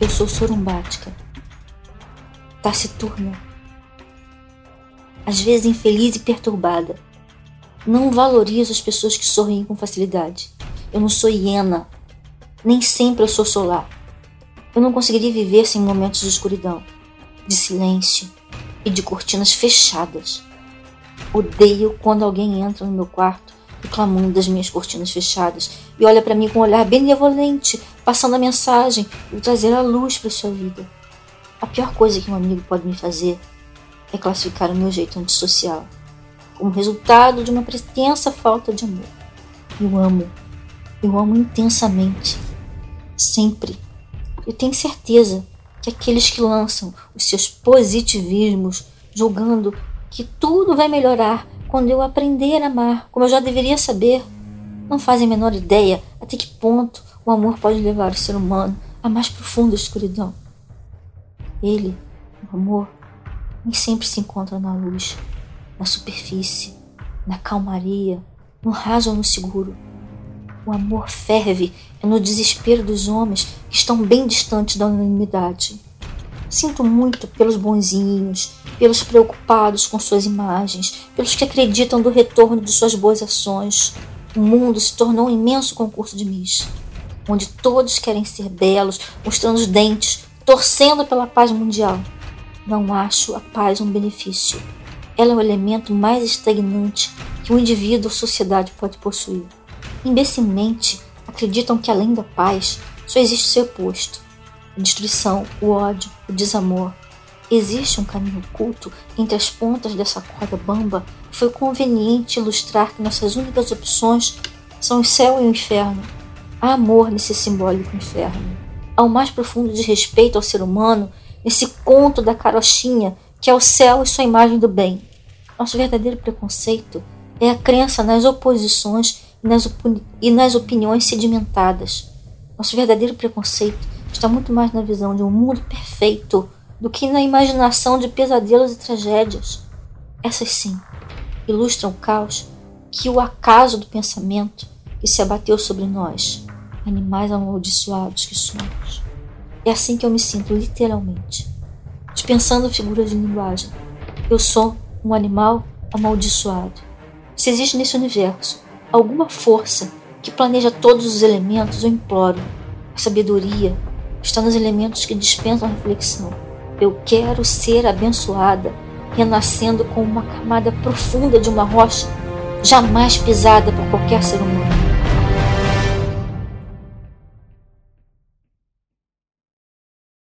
Eu sou sorumbática, taciturna, às vezes infeliz e perturbada. Não valorizo as pessoas que sorriem com facilidade. Eu não sou hiena, nem sempre eu sou solar. Eu não conseguiria viver sem momentos de escuridão, de silêncio e de cortinas fechadas. Odeio quando alguém entra no meu quarto reclamando das minhas cortinas fechadas e olha para mim com um olhar benevolente, passando a mensagem de trazer a luz para sua vida. A pior coisa que um amigo pode me fazer é classificar o meu jeito antissocial como resultado de uma pretensa falta de amor. Eu amo, eu amo intensamente, sempre. Eu tenho certeza que aqueles que lançam os seus positivismos julgando que tudo vai melhorar quando eu aprender a amar, como eu já deveria saber, não fazem a menor ideia até que ponto o amor pode levar o ser humano à mais profunda escuridão. Ele, o amor, nem sempre se encontra na luz, na superfície, na calmaria, no raso ou no seguro. O amor ferve no desespero dos homens que estão bem distantes da unanimidade. Sinto muito pelos bonzinhos, pelos preocupados com suas imagens, pelos que acreditam do retorno de suas boas ações. O mundo se tornou um imenso concurso de Miss, onde todos querem ser belos, mostrando os dentes, torcendo pela paz mundial. Não acho a paz um benefício. Ela é o elemento mais estagnante que um indivíduo ou sociedade pode possuir. Imbecilmente, acreditam que além da paz só existe seu oposto a destruição, o ódio, o desamor. Existe um caminho oculto entre as pontas dessa corda bamba e foi conveniente ilustrar que nossas únicas opções são o céu e o inferno. Há amor nesse simbólico inferno. Há o mais profundo desrespeito ao ser humano nesse conto da carochinha que é o céu e sua imagem do bem. Nosso verdadeiro preconceito é a crença nas oposições e nas, e nas opiniões sedimentadas. Nosso verdadeiro preconceito está muito mais na visão de um mundo perfeito do que na imaginação de pesadelos e tragédias. Essas sim ilustram o caos que o acaso do pensamento que se abateu sobre nós, animais amaldiçoados que somos. É assim que eu me sinto literalmente, dispensando figuras de linguagem. Eu sou um animal amaldiçoado. Se existe nesse universo alguma força que planeja todos os elementos, eu imploro a sabedoria, está nos elementos que dispensam reflexão. Eu quero ser abençoada, renascendo com uma camada profunda de uma rocha jamais pisada por qualquer ser humano.